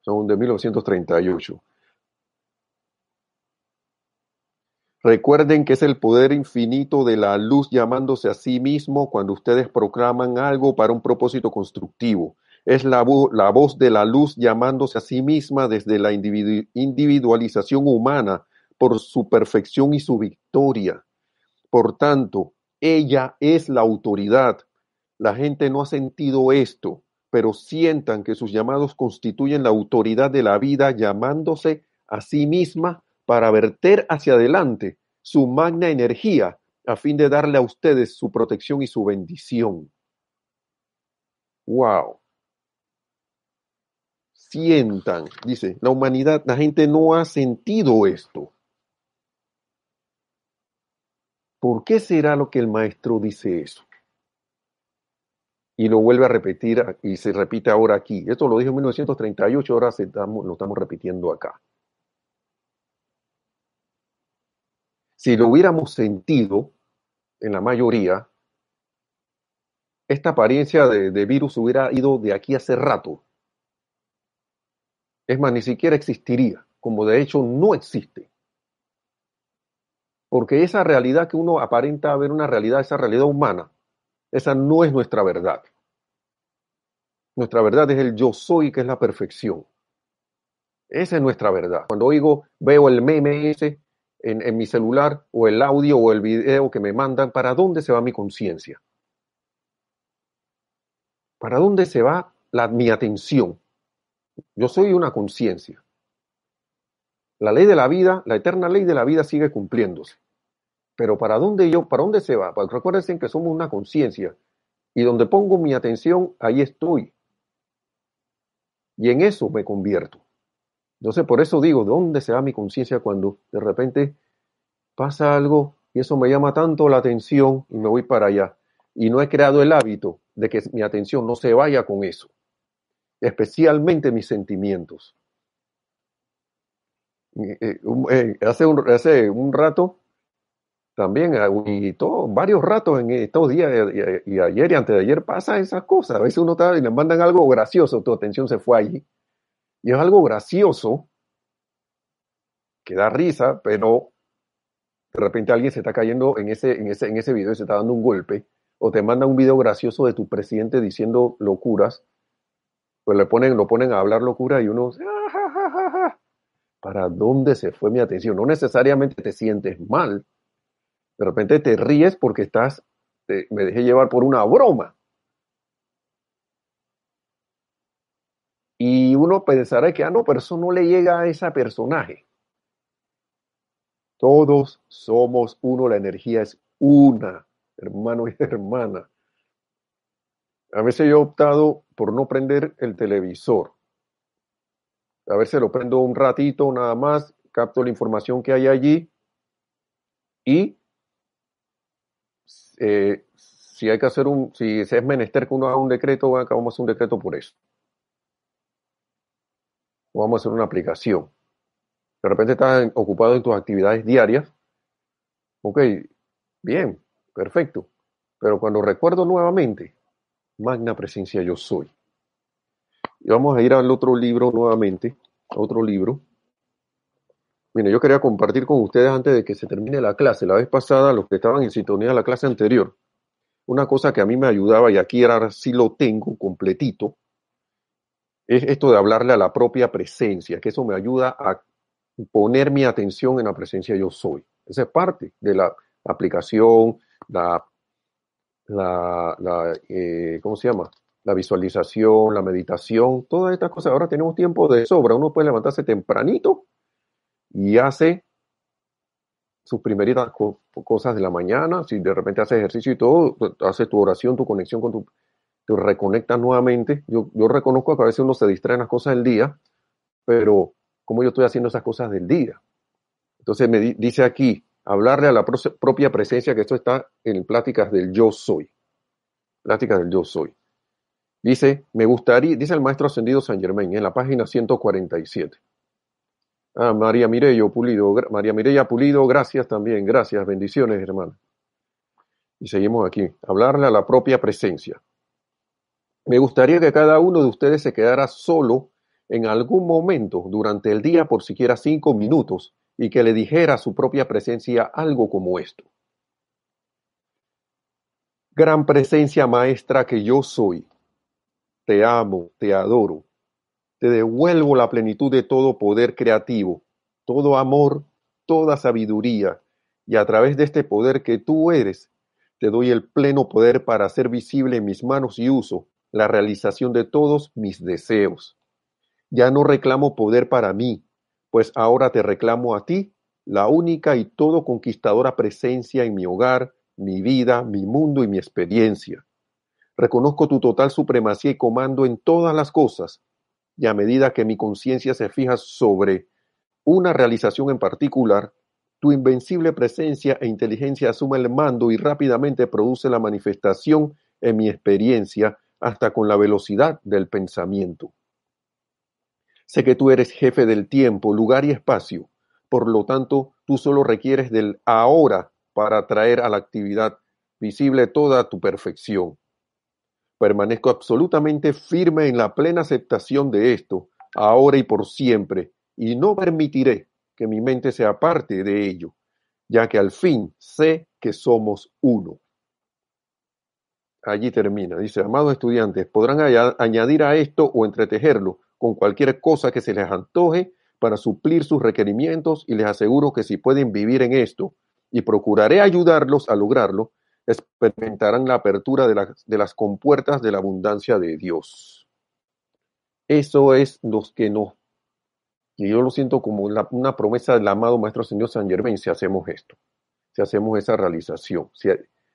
Son de 1938. Recuerden que es el poder infinito de la luz llamándose a sí mismo cuando ustedes proclaman algo para un propósito constructivo es la, la, voz de la luz llamándose a sí misma desde la individualización humana por su perfección y su victoria. Por tanto, ella es la autoridad. La gente no ha sentido esto. pero sientan que sus llamados constituyen la autoridad de la vida llamándose a sí misma para verter hacia adelante su magna energía a fin de darle a ustedes su protección y su bendición. Wow. Sientan, dice, la humanidad, la gente no ha sentido esto. ¿Por qué será lo que el maestro dice eso? Y lo vuelve a repetir y se repite ahora aquí. Esto lo dijo en 1938, ahora lo estamos repitiendo acá. Si lo hubiéramos sentido, en la mayoría, esta apariencia de, de, virus hubiera ido de aquí hace rato. Es más, ni siquiera existiría, como de hecho no existe. Porque esa realidad que uno aparenta ver una realidad, esa realidad humana, esa no es nuestra verdad. Nuestra verdad es el yo soy, que es la perfección. Esa es nuestra verdad. Cuando oigo, veo el meme en, en mi celular, o el audio o el video que me mandan, ¿para dónde se va mi conciencia? ¿Para dónde se va la, mi atención? Yo soy una conciencia. La ley de la vida, la eterna ley de la vida sigue cumpliéndose. Pero ¿para dónde yo, para dónde se va? Porque recuérdense que somos una conciencia y donde pongo mi atención, ahí estoy. Y en eso me convierto. Entonces, por eso digo, ¿dónde se va mi conciencia cuando de repente pasa algo y eso me llama tanto la atención y me voy para allá? Y no he creado el hábito de que mi atención no se vaya con eso, especialmente mis sentimientos. Eh, eh, hace, un, hace un rato también, ah, y varios ratos en estos días, y, ayer y antes de ayer pasa esas cosas. A veces uno está y le mandan algo gracioso, tu atención se fue allí. Y es algo gracioso, que da risa, pero de repente alguien se está cayendo en ese, en ese, en ese video y se está dando un golpe, o te mandan un video gracioso de tu presidente diciendo locuras, pues le ponen, lo ponen a hablar locura y uno, ah, ¿para dónde se fue mi atención? No necesariamente te sientes mal, de repente te ríes porque estás, me dejé llevar por una broma. Y uno pensará que, ah, no, pero eso no le llega a ese personaje. Todos somos uno, la energía es una, hermano y hermana. A veces yo he optado por no prender el televisor. A veces lo prendo un ratito nada más, capto la información que hay allí y eh, si hay que hacer un, si es menester que uno haga un decreto, vamos a hacer un decreto por eso. O vamos a hacer una aplicación. De repente estás ocupado en tus actividades diarias. Ok, bien, perfecto. Pero cuando recuerdo nuevamente, magna presencia yo soy. Y vamos a ir al otro libro nuevamente, otro libro. Mire, yo quería compartir con ustedes antes de que se termine la clase, la vez pasada, los que estaban en sintonía de la clase anterior, una cosa que a mí me ayudaba y aquí ahora sí lo tengo completito, es esto de hablarle a la propia presencia, que eso me ayuda a poner mi atención en la presencia yo soy. Esa es parte de la aplicación, la, la, eh, ¿cómo se llama? La visualización, la meditación, todas estas cosas. Ahora tenemos tiempo de sobra. Uno puede levantarse tempranito y hace sus primeritas cosas de la mañana, si de repente hace ejercicio y todo, hace tu oración, tu conexión con tu, te reconectas nuevamente. Yo, yo reconozco que a veces uno se distrae en las cosas del día, pero ¿cómo yo estoy haciendo esas cosas del día? Entonces me dice aquí, hablarle a la propia presencia, que esto está en pláticas del yo soy. Pláticas del yo soy. Dice, me gustaría, dice el maestro ascendido San Germain en la página 147. Ah, María Mireya Pulido, María Mireya Pulido, gracias también, gracias, bendiciones, hermano. Y seguimos aquí, hablarle a la propia presencia. Me gustaría que cada uno de ustedes se quedara solo en algún momento durante el día por siquiera cinco minutos y que le dijera a su propia presencia algo como esto. Gran presencia maestra que yo soy, te amo, te adoro, te devuelvo la plenitud de todo poder creativo, todo amor, toda sabiduría, y a través de este poder que tú eres, te doy el pleno poder para hacer visible en mis manos y uso la realización de todos mis deseos. Ya no reclamo poder para mí, pues ahora te reclamo a ti, la única y todo conquistadora presencia en mi hogar, mi vida, mi mundo y mi experiencia. Reconozco tu total supremacía y comando en todas las cosas, y a medida que mi conciencia se fija sobre una realización en particular, tu invencible presencia e inteligencia asume el mando y rápidamente produce la manifestación en mi experiencia hasta con la velocidad del pensamiento. Sé que tú eres jefe del tiempo, lugar y espacio, por lo tanto tú solo requieres del ahora para traer a la actividad visible toda tu perfección. Permanezco absolutamente firme en la plena aceptación de esto, ahora y por siempre, y no permitiré que mi mente sea parte de ello, ya que al fin sé que somos uno. Allí termina. Dice, amados estudiantes, podrán añadir a esto o entretejerlo con cualquier cosa que se les antoje para suplir sus requerimientos y les aseguro que si pueden vivir en esto y procuraré ayudarlos a lograrlo, experimentarán la apertura de, de las compuertas de la abundancia de Dios. Eso es lo que nos, y yo lo siento como una promesa del amado Maestro Señor San Germain si hacemos esto, si hacemos esa realización, si,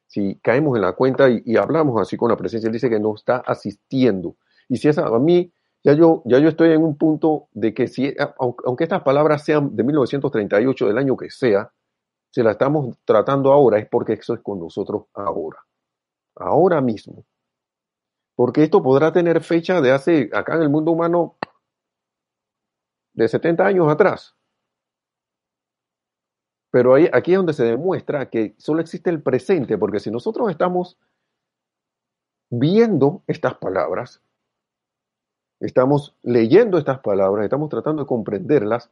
si caemos en la cuenta y, hablamos así con la presencia, él dice que nos está asistiendo. Y si esa, a mí, ya yo, ya yo estoy en un punto de que si, aunque estas palabras sean de 1938, del año que sea, si la estamos tratando ahora es porque eso es con nosotros ahora, ahora mismo. Porque esto podrá tener fecha de hace, acá en el mundo humano, de 70 años atrás. Pero aquí es donde se demuestra que solo existe el presente, porque si nosotros estamos viendo estas palabras, estamos leyendo estas palabras, estamos tratando de comprenderlas,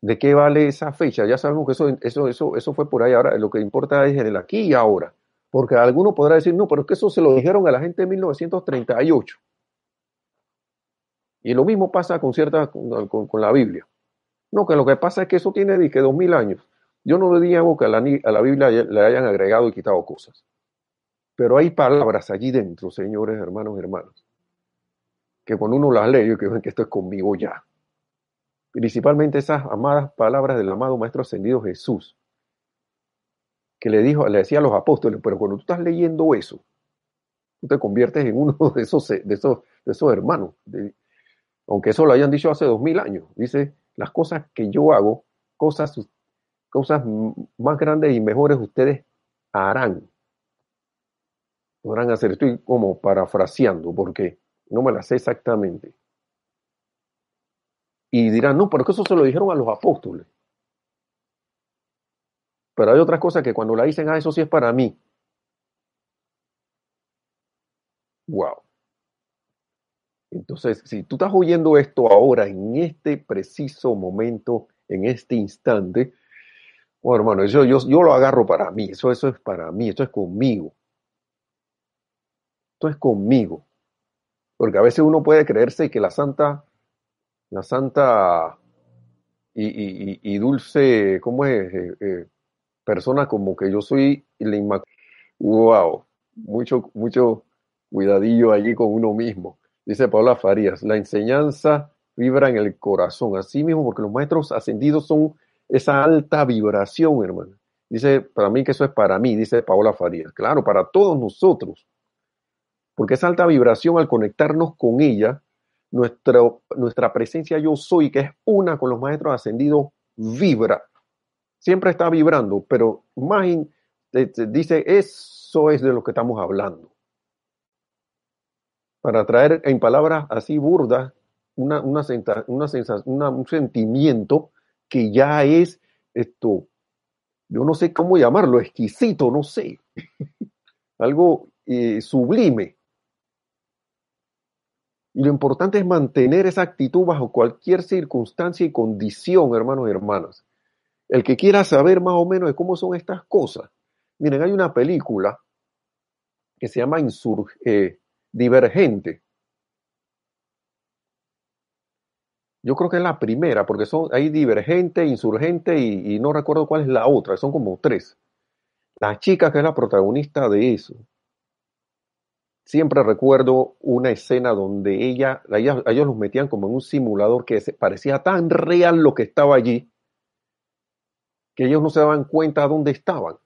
¿de qué vale esa fecha? Ya sabemos que eso, eso, eso, eso fue por ahí. Ahora, lo que importa es el aquí y ahora. Porque alguno podrá decir, no, pero es que eso se lo dijeron a la gente en 1938. Y lo mismo pasa con, cierta, con la Biblia. No, que lo que pasa es que eso tiene dos mil años. Yo no digo que a la, a la Biblia le hayan agregado y quitado cosas. Pero hay palabras allí dentro, señores, hermanos, hermanos, que cuando uno las lee, yo creo que esto es conmigo ya. Principalmente esas amadas palabras del amado Maestro Ascendido Jesús, que le dijo, le decía a los apóstoles, pero cuando tú estás leyendo eso, tú te conviertes en uno de esos, de esos, de esos hermanos. aunque eso lo hayan dicho hace dos mil años. Dice, las cosas que yo hago, cosas, cosas más grandes y mejores ustedes harán. Podrán hacer. Estoy como parafraseando porque no me las sé exactamente. Y dirán, no, pero eso se lo dijeron a los apóstoles. Pero hay otras cosas que cuando la dicen, ah, eso sí es para mí. Wow. Entonces, si tú estás oyendo esto ahora, en este preciso momento, en este instante, bueno, hermano, yo, yo, yo lo agarro para mí, eso, eso es para mí, esto es conmigo. Esto es conmigo. Porque a veces uno puede creerse que la santa, la santa y, dulce, ¿cómo es? Eh, eh, persona como que yo soy la inmaculada. Wow, mucho, mucho cuidadillo allí con uno mismo. Dice Paula Farías, la enseñanza vibra en el corazón, así mismo porque los maestros ascendidos son esa alta vibración, hermano. Dice, para mí que eso es para mí, dice Paola Farías. Claro, para todos nosotros. Porque esa alta vibración, al conectarnos con ella, nuestra, nuestra presencia yo soy, que es una con los maestros ascendidos, vibra. Siempre está vibrando, pero más dice, eso es de lo que estamos hablando para traer en palabras así burdas una, una, una sensación, un sentimiento que ya es esto, yo no sé cómo llamarlo, exquisito, no sé, algo eh, sublime. Y lo importante es mantener esa actitud bajo cualquier circunstancia y condición, hermanos y hermanas. El que quiera saber más o menos de cómo son estas cosas. Miren, hay una película que se llama eh, divergente. Yo creo que es la primera, porque son hay divergente, insurgente y, no recuerdo cuál es la otra, son como tres. La chica que es la protagonista de eso siempre recuerdo una escena donde ella, ellos los metían como en un simulador que parecía tan real lo que estaba allí, que ellos no se daban cuenta de dónde estaban,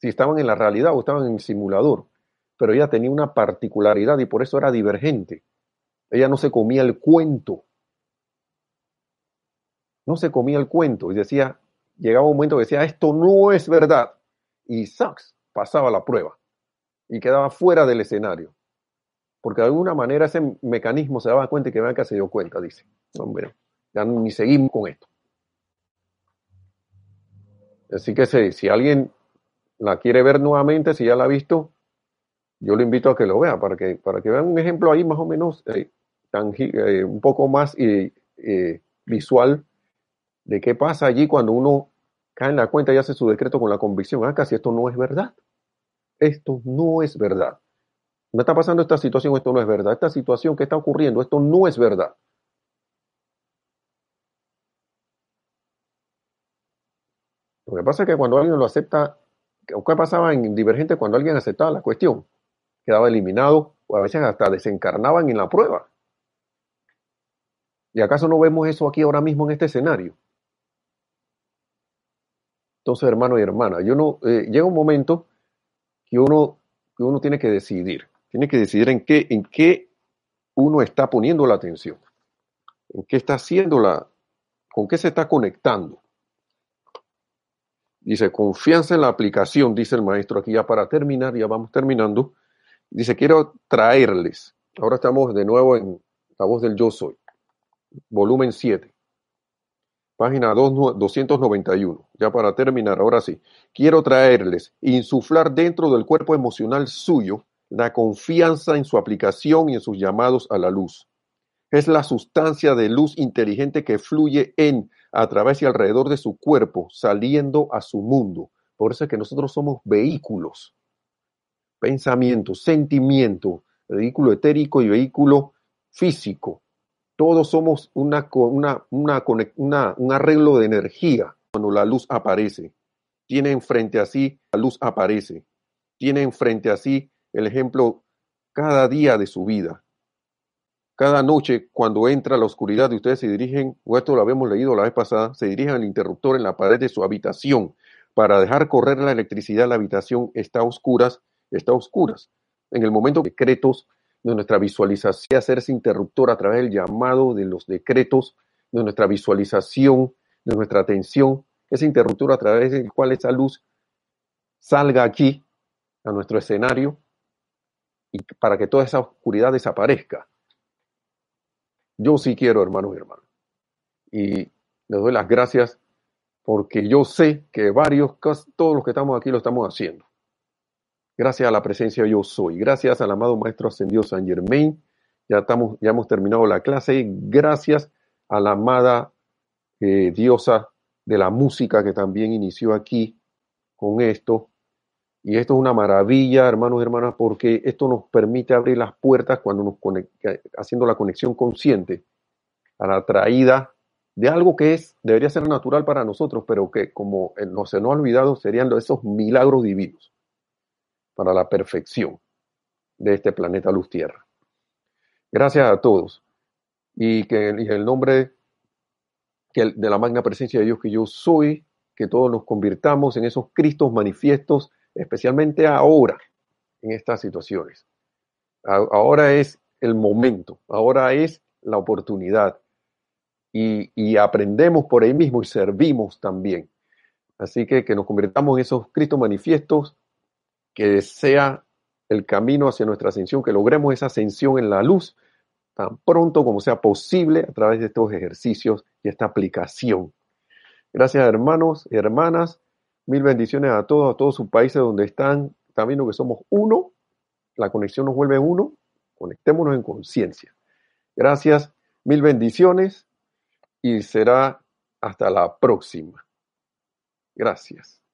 si estaban en la realidad o estaban en el simulador. Pero ella tenía una particularidad y por eso era divergente. Ella no se comía el cuento. No se comía el cuento y decía, llegaba un momento que decía, esto no es verdad. Y Sachs pasaba la prueba y quedaba fuera del escenario. Porque de alguna manera ese mecanismo se daba cuenta y que Bianca se dio cuenta, dice. Hombre, ya ni seguimos con esto. Así que si, si alguien la quiere ver nuevamente, si ya la ha visto, yo le invito a que lo vea, para que, para que vean un ejemplo ahí más o menos eh, eh, un poco más visual de qué pasa allí cuando uno cae en la cuenta y hace su decreto con la convicción, ah, casi esto no es verdad. Esto no es verdad. Me está pasando esta situación, esto no es verdad. Esta situación que está ocurriendo, esto no es verdad. Lo que pasa es que cuando alguien lo acepta, ¿qué pasaba en Divergente cuando alguien aceptaba la cuestión? Quedaba eliminado o a veces hasta desencarnaban en la prueba. ¿Y acaso no vemos eso aquí ahora mismo en este escenario? Entonces, hermano y hermana, yo no, eh, llega un momento que uno, que uno tiene que decidir. Tiene que decidir en qué, en qué uno está poniendo la atención. En qué está haciendo la, con qué se está conectando. Dice, confianza en la aplicación, dice el maestro aquí ya para terminar, ya vamos terminando. Dice, quiero traerles. Ahora estamos de nuevo en La voz del yo soy, volumen 7 página 291. Ya para terminar, ahora sí, quiero traerles, insuflar dentro del cuerpo emocional suyo la confianza en su aplicación y en sus llamados a la luz. Es la sustancia de luz inteligente que fluye en, a través y alrededor de su cuerpo, saliendo a su mundo. Por eso es que nosotros somos vehículos. Pensamiento, sentimiento, vehículo etérico y vehículo físico todos somos una, una, una, un arreglo de energía cuando la luz aparece. Tienen frente a sí, la luz aparece. Tienen frente a sí el ejemplo cada día de su vida. Cada noche, cuando entra la oscuridad y ustedes se dirigen, o esto lo habíamos leído la vez pasada, se dirigen al interruptor en la pared de su habitación para dejar correr la electricidad. La habitación está a oscuras, está a oscuras. En el momento que decretos de nuestra visualización, hacer ese interruptor a través del llamado de los decretos, de nuestra visualización, de nuestra atención, ese interruptor a través del cual esa luz salga aquí, a nuestro escenario, y para que toda esa oscuridad desaparezca. Yo sí quiero, hermanos y hermanas. Y les doy las gracias porque yo sé que varios, todos los que estamos aquí lo estamos haciendo. Gracias a la presencia yo soy. Gracias al amado Maestro Ascendido San Germain. Ya, estamos, ya hemos terminado la clase. Gracias a la amada eh, diosa de la música que también inició aquí con esto. Y esto es una maravilla, hermanos y hermanas, porque esto nos permite abrir las puertas cuando nos conecta, haciendo la conexión consciente a la traída de algo que es, debería ser natural para nosotros, pero que como no se nos ha olvidado, serían esos milagros divinos para la perfección de este planeta Luz Tierra. Gracias a todos y que en el nombre de la magna presencia de Dios que yo soy, que todos nos convirtamos en esos Cristos manifiestos, especialmente ahora, en estas situaciones. Ahora es el momento, ahora es la oportunidad. Y, y, aprendemos por ahí mismo y servimos también. Así que que nos convirtamos en esos Cristos manifiestos que sea el camino hacia nuestra ascensión, que logremos esa ascensión en la luz tan pronto como sea posible a través de estos ejercicios y esta aplicación. Gracias hermanos y hermanas, mil bendiciones a todos, a todos sus países donde están, viendo que somos uno, la conexión nos vuelve uno, conectémonos en conciencia. Gracias, mil bendiciones y será hasta la próxima. Gracias.